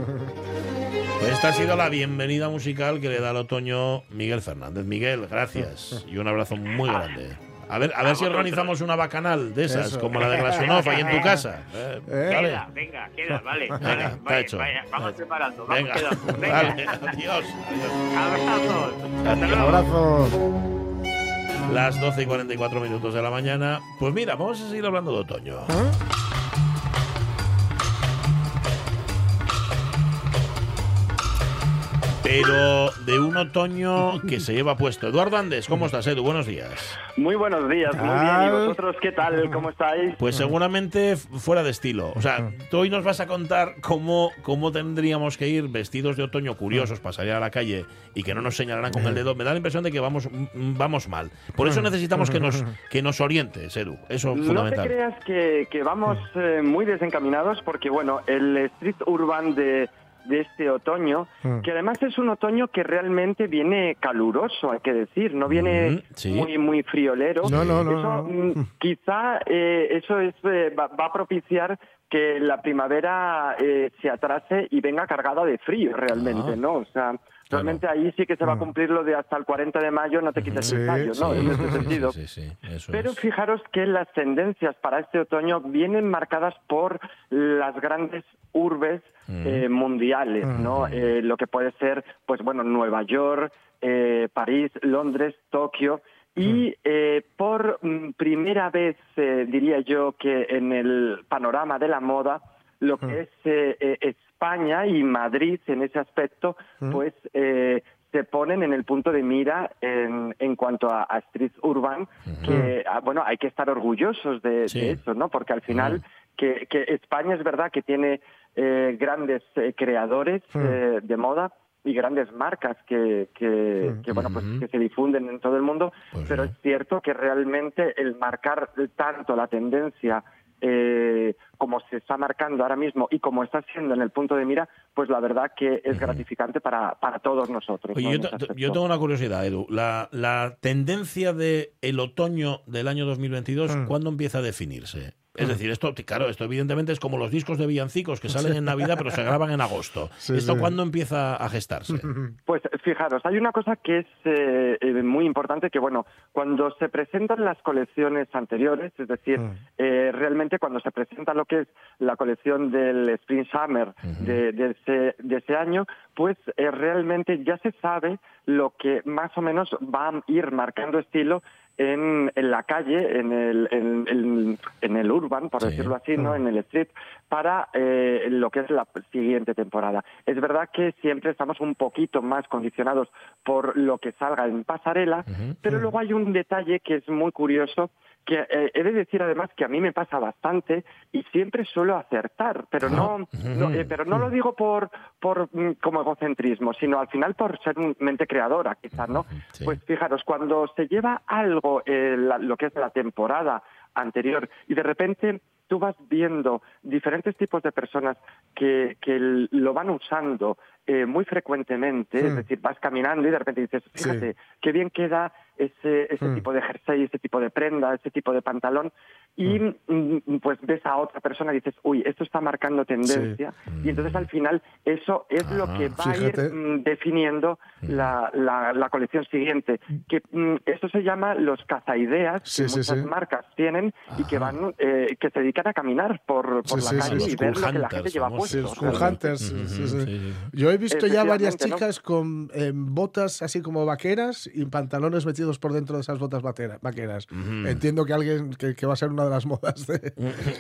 Pues esta ha sido la bienvenida musical que le da al otoño Miguel Fernández. Miguel, gracias. Y un abrazo muy grande. A ver, a ver si organizamos una bacanal de esas, Eso. como la de Glasunov ahí en tu casa. Eh, Eh. vale. Queda, venga, queda, vale. Venga, vale, está vale, hecho. vaya, vamos Vale. preparando, vamos Venga, quedando. Venga. vale, adiós. Abrazos. Hasta Un luego. abrazo. Las 12 y 44 minutos de la mañana. Pues mira, vamos a seguir hablando de otoño. Pero de un otoño que se lleva puesto. Eduardo Andes, ¿cómo estás, Edu? Buenos días. Muy buenos días, muy bien. ¿Y vosotros qué tal? ¿Cómo estáis? Pues seguramente fuera de estilo. O sea, tú hoy nos vas a contar cómo, cómo tendríamos que ir vestidos de otoño curiosos para salir a la calle y que no nos señalarán con el dedo. Me da la impresión de que vamos, mm, vamos mal. Por eso necesitamos que nos, que nos orientes, Edu. Eso es No te fundamental. creas que, que vamos eh, muy desencaminados porque, bueno, el street urban de, de este otoño, Mm. que además es un otoño que realmente viene caluroso, hay que decir, no viene Mm, sí. muy muy friolero. No, no, no, Eso, no. mm, quizá eh, eso es, eh, va, va a propiciar que la primavera eh, se atrase y venga cargada de frío realmente, Ah. ¿no? O sea, realmente ahí sí que se va a cumplir lo de hasta el 40 de mayo no te quites Sí, el tallo, ¿no? sí. En ese sentido. Sí, eso Pero es. fijaros que las tendencias para este otoño vienen marcadas por las grandes urbes eh, mundiales, ¿no? Eh, lo que puede ser, pues bueno, Nueva York, eh, París, Londres, Tokio. Y eh, por mm, primera vez, eh, diría yo, que en el panorama de la moda, lo que es eh, eh, España y Madrid en ese aspecto, pues eh, se ponen en el punto de mira en, en cuanto a, a street urban, que ah, bueno, hay que estar orgullosos de, Sí. de eso, ¿no? Porque al final que, que España es verdad que tiene eh, grandes eh, creadores eh, de moda y grandes marcas que, que, que, bueno pues que se difunden en todo el mundo, Pues pero es cierto que realmente el marcar tanto la tendencia eh, como se está marcando ahora mismo y como está siendo en el punto de mira, pues la verdad que es gratificante para, para todos nosotros. Oye, ¿no? yo, yo tengo una curiosidad, Edu. La, la tendencia de el otoño del año 2022, Mm. ¿cuándo empieza a definirse? Es decir, esto, claro, esto evidentemente es como los discos de villancicos que salen en Navidad pero se graban en agosto. Sí, ¿Esto sí. cuándo empieza a gestarse? Pues fijaros, hay una cosa que es eh, eh, muy importante, que bueno, cuando se presentan las colecciones anteriores, es decir, Mm. eh, realmente cuando se presenta lo que es la colección del Spring Summer de, de ese, de ese año, pues eh, realmente ya se sabe lo que más o menos va a ir marcando estilo en, en la calle, en el, en, en- en el urban, por Sí. decirlo así, ¿no? En el street, para eh, lo que es la siguiente temporada. Es verdad que siempre estamos un poquito más condicionados por lo que salga en pasarela, pero luego hay un detalle que es muy curioso que eh, he de decir además que a mí me pasa bastante y siempre suelo acertar, pero no, no, eh, pero no lo digo por por mm, como egocentrismo, sino al final por ser un mente creadora, quizás, ¿no? Sí. Pues fijaros, cuando se lleva algo, eh, la- lo que es la temporada anterior, y de repente tú vas viendo diferentes tipos de personas que, que lo van usando eh, muy frecuentemente, es decir, vas caminando y de repente dices, Sí. fíjate, qué bien queda ese, ese Hmm. tipo de jersey, ese tipo de prenda, ese tipo de pantalón, y mm, pues ves a otra persona y dices, uy, esto está marcando tendencia, y entonces al final eso es lo que va Fíjate. a ir mm, definiendo la, la, la colección siguiente, que mm, esto se llama los cazaideas, Sí, que sí, muchas sí. marcas tienen y que van, eh, que se dedican a caminar por, por Sí, la sí, calle y ver lo que la gente lleva puesto. los cool hunters. sí, sí, sí. Ujú, sí, sí. Yo he visto ya varias chicas con eh, botas así como vaqueras y pantalones metidos por dentro de esas botas batera- vaqueras. Entiendo que alguien que, que va a ser una de las modas de...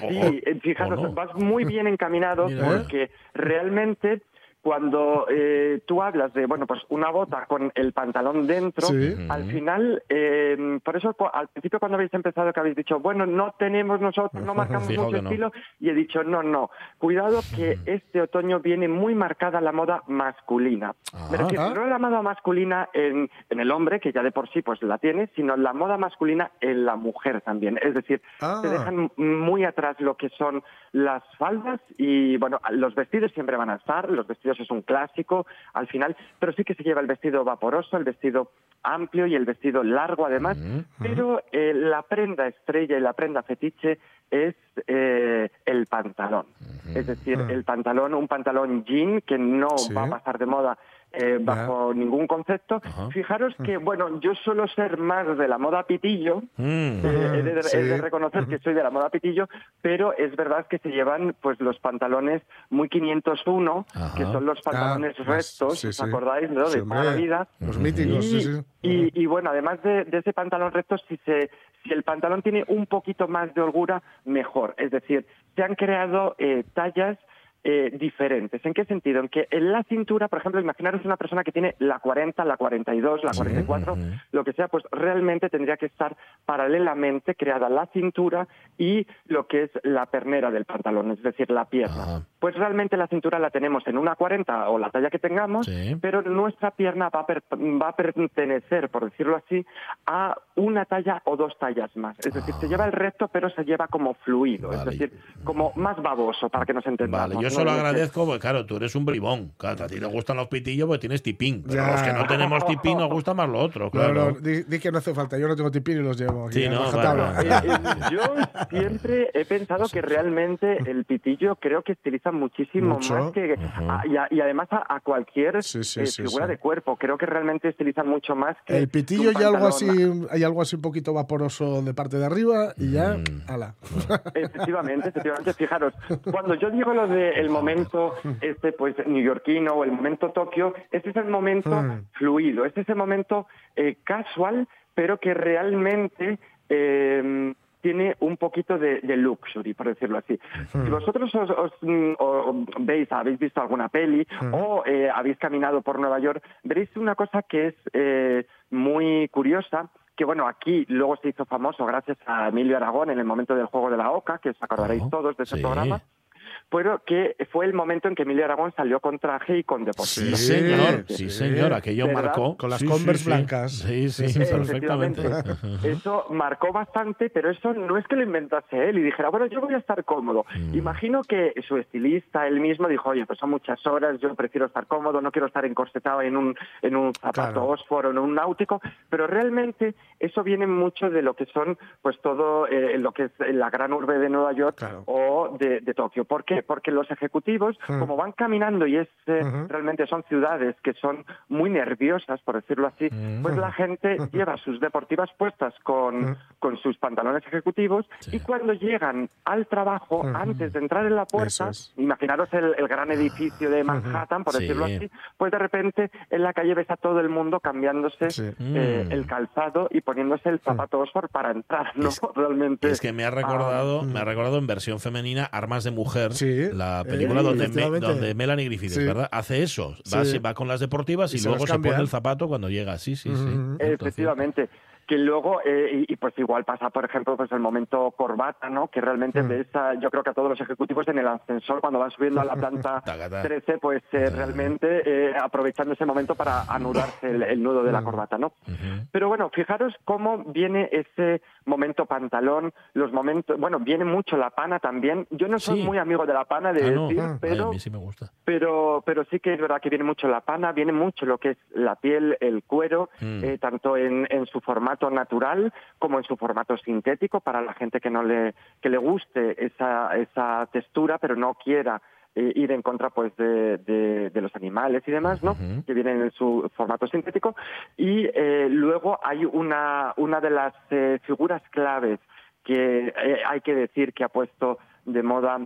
Sí, eh, fijaros, no. vas muy bien encaminado Mira. porque realmente cuando eh, tú hablas de, bueno, pues una bota con el pantalón dentro, Sí. al final, eh, por eso cu- al principio cuando habéis empezado que habéis dicho, bueno, no tenemos nosotros, no marcamos Fijo mucho no. estilo, y he dicho, no, no, cuidado que este otoño viene muy marcada la moda masculina. Me refiero, Ah. no la moda masculina en, en el hombre, que ya de por sí pues la tiene, sino la moda masculina en la mujer también. Es decir, Ah. se dejan muy atrás lo que son las faldas y, bueno, los vestidos siempre van a estar, los vestidos es un clásico al final, pero sí que se lleva el vestido vaporoso, el vestido amplio y el vestido largo además, pero eh, la prenda estrella y la prenda fetiche es eh, el pantalón. Es decir, el pantalón, un pantalón jean que no Sí. va a pasar de moda eh, bajo ningún concepto. Ajá. Fijaros que, bueno, yo suelo ser más de la moda pitillo, Mm. eh, he, de, Sí. he de reconocer que soy de la moda pitillo, pero es verdad que se llevan pues los pantalones muy 501, Ajá. que son los pantalones Ah, rectos, sí, ¿os sí. acordáis? ¿no? De toda la vida. Los míticos, sí, Y, sí. y- y, bueno, además de, de ese pantalón recto, si, se, si el pantalón tiene un poquito más de holgura, mejor. Es decir, se han creado eh, tallas eh, diferentes. ¿En qué sentido? En que en la cintura, por ejemplo, imaginaros una persona que tiene la 40, la 42, la 44, ujú. lo que sea, pues realmente tendría que estar paralelamente creada la cintura y lo que es la pernera del pantalón, es decir, la pierna. Ajá. Pues realmente la cintura la tenemos en una 40 o la talla que tengamos, Sí. pero nuestra pierna va a, per- va a pertenecer, por decirlo así, a una talla o dos tallas más. Es decir, se lleva el recto, pero se lleva como fluido, Vale. es decir, como más baboso, para que nos entendamos. Vale, yo ¿no? solo decir, agradezco, porque claro, tú eres un bribón. Claro, a ti te gustan los pitillos porque tienes tipín. Pero Ya. los que no tenemos tipín nos gusta más lo otro, No, claro. no, di, di que no hace falta. Yo no tengo tipín y los llevo. Sí, no, vale, Eh, eh, yo siempre he pensado que realmente el pitillo creo que estiliza muchísimo Mucho. más que a- y, a- y además a, a cualquier Sí, sí, eh, sí, figura sí. de cuerpo creo que realmente estiliza mucho más que El pitillo y algo así, hay algo así un poquito vaporoso de parte de arriba y ya, Mm. ala. Efectivamente, efectivamente. Fijaros, cuando yo digo lo del momento este, pues neoyorquino o el momento Tokio, este es el momento Mm. fluido, este es el momento eh, casual, pero que realmente eh, tiene un poquito de, de luxury, por decirlo así. Si vosotros os, os, mm, o- veis, habéis visto alguna peli o eh, habéis caminado por Nueva York, veréis una cosa que es eh, muy curiosa, que bueno, aquí luego se hizo famoso gracias a Emilio Aragón en el momento del juego de la Oca, que os acordaréis Oh, todos de ese sí. programa, pero que fue el momento en que Emilio Aragón salió con traje y con Sí, deportivo. señor, sí, sí, sí. señor, aquello ¿Verdad? marcó. Con las Sí, sí, Converse sí. blancas. Sí, sí, Sí, sí, perfectamente. Efectivamente. Eso marcó bastante, pero eso no es que lo inventase él y dijera, bueno, yo voy a estar cómodo. Mm. Imagino que su estilista, él mismo, dijo, oye, pues son muchas horas, yo prefiero estar cómodo, no quiero estar encorsetado en un, en un zapato Claro. ósforo, en un náutico, pero realmente eso viene mucho de lo que son, pues todo eh, lo que es la gran urbe de Nueva York Claro. o de, de Tokio. ¿Por qué? Porque los ejecutivos, Mm. como van caminando y es eh, realmente son ciudades que son muy nerviosas, por decirlo así, Mm. pues la gente lleva sus deportivas puestas con, Mm. con sus pantalones ejecutivos Sí. y cuando llegan al trabajo, antes de entrar en la puerta, es. imaginaros el, el gran edificio de Manhattan, por Sí. decirlo así, pues de repente en la calle ves a todo el mundo cambiándose Sí. eh, el calzado y poniéndose el zapato Oxford para entrar, ¿no? Es- realmente. Es que me ha recordado, me ha recordado en versión femenina Armas de Mujer, Sí, la eh, película donde, Me- efectivamente. donde Melanie Griffith, Sí. ¿verdad? Hace eso, va, Sí. se- va con las deportivas y, luego se pone el zapato cuando llega. Sí, sí, sí. Efectivamente. Que luego, eh, y, y pues igual pasa, por ejemplo, pues el momento corbata, ¿no? Que realmente Mm. ves a- yo creo que a todos los ejecutivos en el ascensor cuando van subiendo a la planta Tacata. 13, pues eh, realmente eh, aprovechando ese momento para anudarse el, el nudo de la Mm. corbata, ¿no? Pero bueno, fijaros cómo viene ese momento pantalón, los momentos, bueno, viene mucho la pana también. Yo no soy Sí. muy amigo de la pana, de Ah, no. decir, Ay, a pero mí sí me gusta. pero pero sí que es verdad que viene mucho la pana, viene mucho lo que es la piel, el cuero, Mm. eh, tanto en, en su formato natural como en su formato sintético para la gente que no le que le guste esa esa textura, pero no quiera eh, ir en contra pues de, de- de los animales y demás, ¿no? Que vienen en su formato sintético y eh, luego hay una una de las eh, figuras claves que hay que decir que ha puesto de moda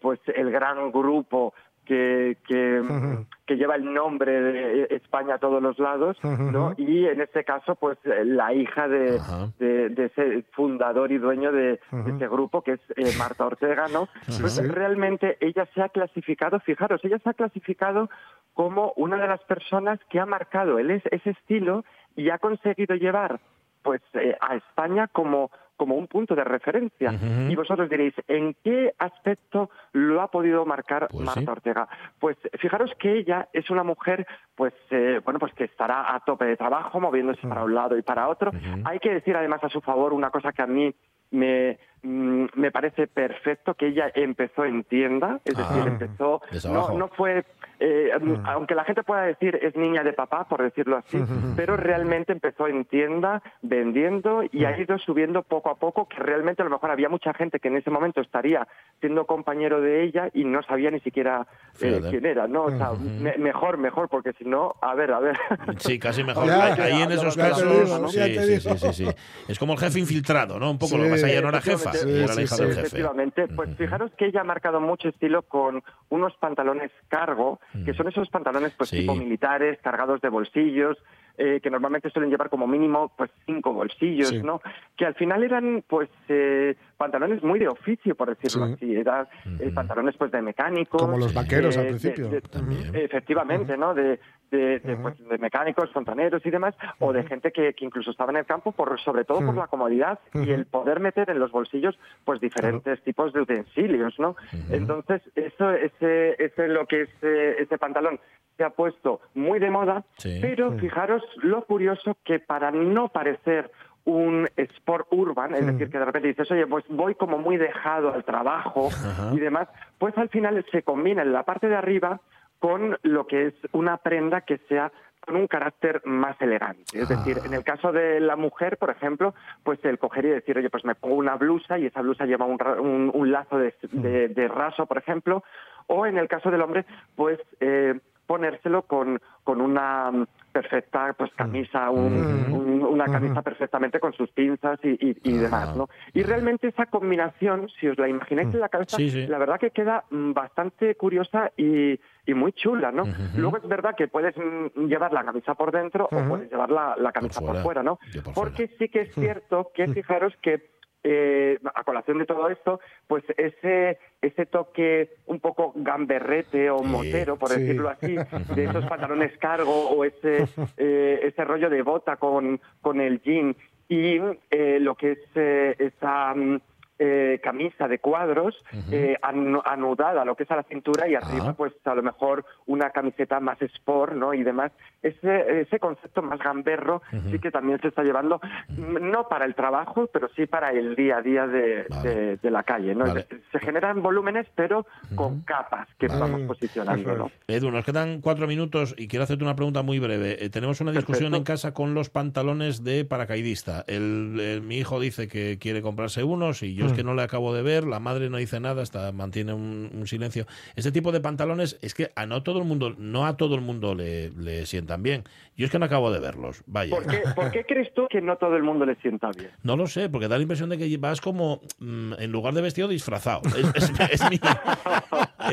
pues el gran grupo que, que, Ujú. que lleva el nombre de España a todos los lados, ¿no? Ujú. Y en este caso, pues la hija de, Ajá. de, de ese fundador y dueño de, de ese grupo, que es eh, Marta Ortega, ¿no? Pues realmente ella se ha clasificado, fijaros, ella se ha clasificado como una de las personas que ha marcado el, ese estilo y ha conseguido llevar pues eh, a España como como un punto de referencia. Y vosotros diréis, ¿en qué aspecto lo ha podido marcar Pues Marta sí. Ortega? Pues fijaros que ella es una mujer, pues eh, bueno, pues que estará a tope de trabajo, moviéndose para un lado y para otro. Hay que decir además a su favor una cosa que a mí me, mm, me parece perfecto, que ella empezó en tienda, es Ah. decir, empezó, no, no fue eh, aunque la gente pueda decir es niña de papá, por decirlo así, pero realmente empezó en tienda vendiendo y ha ido subiendo poco a poco, que realmente a lo mejor había mucha gente que en ese momento estaría siendo compañero de ella y no sabía ni siquiera eh, quién era, ¿no? O sea, me- mejor, mejor, porque si no, a ver, a ver. Sí, casi mejor. Ya, Ahí- ya, en ya esos digo, casos, sí, sí, sí, sí, sí. Es como el jefe infiltrado, ¿no? Un poco Sí. lo que pasa, ella no era jefa, Efectivamente. era la Sí, hija sí, del sí. jefe. Efectivamente, pues fijaros que ella ha marcado mucho estilo con unos pantalones cargo, que son esos pantalones pues Mm. Sí. tipo militares, cargados de bolsillos, eh, que normalmente suelen llevar como mínimo pues cinco bolsillos, Sí. ¿no? Que al final eran pues eh, pantalones muy de oficio, por decirlo Sí. así, eran eh, pantalones pues de mecánicos. Como los vaqueros al principio. de- También. Efectivamente, ¿no? De, de, de, pues, de mecánicos, fontaneros y demás, o de gente que, que incluso estaba en el campo, por, sobre todo por la comodidad y el poder meter en los bolsillos pues diferentes tipos de utensilios, ¿no? Entonces, eso, ese, ese lo que es eh, ese pantalón se ha puesto muy de moda, Sí. pero fijaros lo curioso que para no parecer un sport urban, es decir, que de repente dices, oye, pues voy como muy dejado al trabajo y demás, pues al final se combina en la parte de arriba con lo que es una prenda que sea con un carácter más elegante. Es decir, en el caso de la mujer, por ejemplo, pues el coger y decir, oye, pues me pongo una blusa y esa blusa lleva un, un- un lazo de, de- de raso, por ejemplo, o en el caso del hombre, pues eh, ponérselo con, con una mm, perfecta pues camisa, un- un- una camisa perfectamente con sus pinzas y, y- y demás, ¿no? Y realmente esa combinación, si os la imagináis en la cabeza, Sí, sí. la verdad que queda mm, bastante curiosa y, y muy chula, ¿no? Luego es verdad que puedes mm, llevar la camisa por dentro o puedes llevar la, la camisa por fuera. fuera, ¿no? Por Porque sí que es cierto que fijaros que eh, a colación de todo esto, pues ese ese toque un poco gamberrete o motero, por sí. decirlo así, de esos pantalones cargo o ese eh, ese rollo de bota con, con el jean y eh, lo que es eh, esa mm, eh, camisa de cuadros eh, anu- anudada, lo que es a la cintura y arriba, Ah. pues a lo mejor una camiseta más sport, ¿no? Y demás. Ese, ese concepto más gamberro sí que también se está llevando, mm, no para el trabajo, pero sí para el día a día de, Vale. de- de la calle, ¿no? Vale. Se generan volúmenes, pero con capas que vamos posicionando, ¿no? Edu, nos quedan cuatro minutos y quiero hacerte una pregunta muy breve. Eh, tenemos una discusión Perfecto. en casa con los pantalones de paracaidista. El, el- mi hijo dice que quiere comprarse unos y yo es que no le acabo de ver. La madre no dice nada, hasta mantiene un, un silencio. Este tipo de pantalones es que a no todo el mundo, no a todo el mundo le, le sientan bien. Yo es que no acabo de verlos. Vaya. ¿Por qué, por qué crees tú que no todo el mundo le sienta bien? No lo sé, porque da la impresión de que vas como, mm, en lugar de vestido, disfrazado. Es, es- es mi,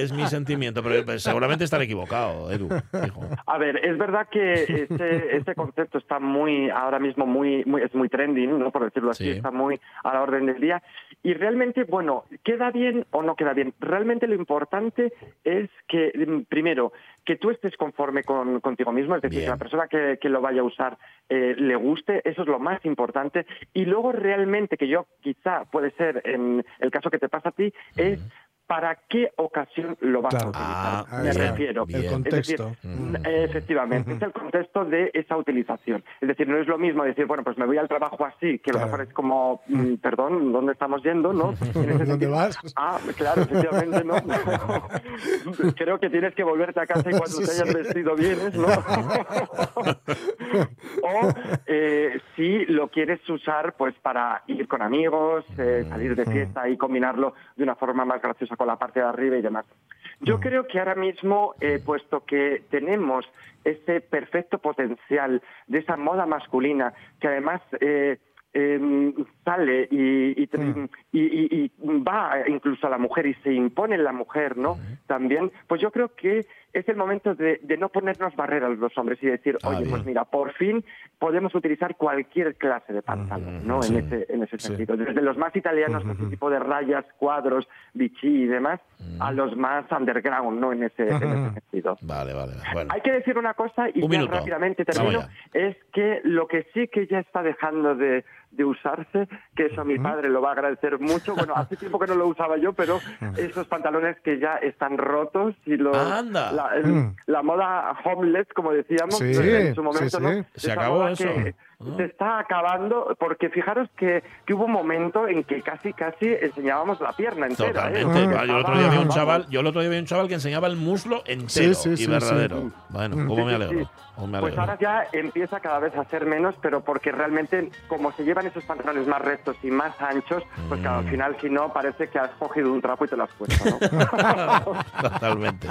es mi sentimiento, pero pues, seguramente estaré equivocado, Edu. hijo. A ver, es verdad que este, este concepto está muy, ahora mismo muy, muy, es muy trending, ¿no? Por decirlo así, Sí. está muy a la orden del día. Y realmente, bueno, ¿queda bien o no queda bien? Realmente lo importante es que, mm, primero, que tú estés conforme con, contigo mismo, es decir, Bien. que la persona que, que lo vaya a usar eh, le guste, eso es lo más importante. Y luego realmente, que yo quizá puede ser en el caso que te pasa a ti, es para qué ocasión lo vas Claro. a utilizar. Ah, Me bien, refiero. bien. El Es decir, contexto. mm, efectivamente, es el contexto de esa utilización. Es decir, no es lo mismo decir, bueno, pues me voy al trabajo así, que a lo mejor es como, mm, perdón, ¿dónde estamos yendo? ¿no? En ese ¿Dónde sentido, vas? Ah, claro, efectivamente, ¿no? Creo que tienes que volverte a casa y cuando Sí, te hayas sí. vestido vienes, ¿no? o eh, si lo quieres usar pues para ir con amigos, eh, salir de fiesta y combinarlo de una forma más graciosa con la parte de arriba y demás. Yo creo que ahora mismo, eh, puesto que tenemos ese perfecto potencial de esa moda masculina, que además eh, eh, sale y, y, y- y- y va incluso a la mujer y se impone en la mujer, ¿no? También, pues yo creo que es el momento de, de no ponernos barreras los hombres y decir, Ah, oye, bien. pues mira, por fin podemos utilizar cualquier clase de pantalón, ¿no? sí. En ese, en ese Sí. sentido. Desde los más italianos, con ese tipo de rayas, cuadros, bichi y demás, a los más underground, ¿no? En ese, en ese sentido. Vale, vale. Bueno. Hay que decir una cosa y Un ya minuto. rápidamente termino, es que lo que sí que ya está dejando de, de usarse, que eso mi padre lo va a agradecer mucho, bueno, hace tiempo que no lo usaba yo, pero esos pantalones que ya están rotos y los, Anda. La, el- Mm. la moda homeless, como decíamos Sí, en su momento, sí, ¿no? sí. Se Esa acabó eso. Que, se está acabando, porque fijaros que, que hubo un momento en que casi casi enseñábamos la pierna entera. ¿eh? Totalmente. Porque yo, el otro día vi un chaval, yo el otro día vi un chaval que enseñaba el muslo entero Sí, sí, y sí, verdadero. sí. Bueno, Mm. cómo me Sí, sí, alegro. cómo me Pues alegro. ahora ya empieza cada vez a ser menos, pero porque realmente, como se llevan esos pantalones más rectos y más anchos, pues que al Mm. final, si no, parece que has cogido un trapo y te lo has puesto, ¿no? Totalmente.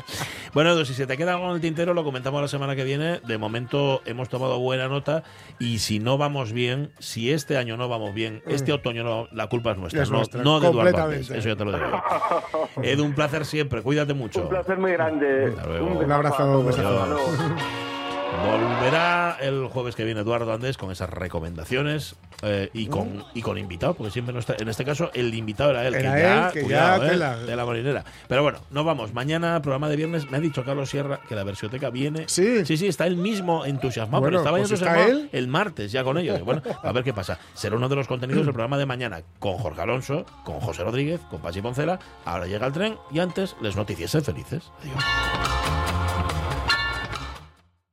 Bueno, Edu, si se te queda algo en el tintero, lo comentamos la semana que viene. De momento hemos tomado buena nota y si no vamos bien, si este año no vamos bien, este otoño no, la culpa es nuestra, Es no, nuestra, no de Eduardo. Eso ya te lo digo. Edu, un placer siempre. Cuídate mucho. un placer muy grande. Besazo Un abrazo, un besazo. Volverá el jueves que viene Eduardo Andés con esas recomendaciones eh, y, con, y con invitado, porque siempre no está. En este caso, el invitado era él, Era que ya, él, que ya eh, de la molinera. Pero bueno, nos vamos. Mañana, programa de viernes, me ha dicho Carlos Sierra que la versioteca viene. Sí. Sí, sí, está él mismo entusiasmado. Bueno, pero estaba pues está entusiasmado él. el martes ya con ellos. Bueno, a ver qué pasa. Será uno de los contenidos del programa de mañana con Jorge Alonso, con José Rodríguez, con Pachi Poncela. Ahora llega el tren y antes les noticias. Sed felices. Adiós.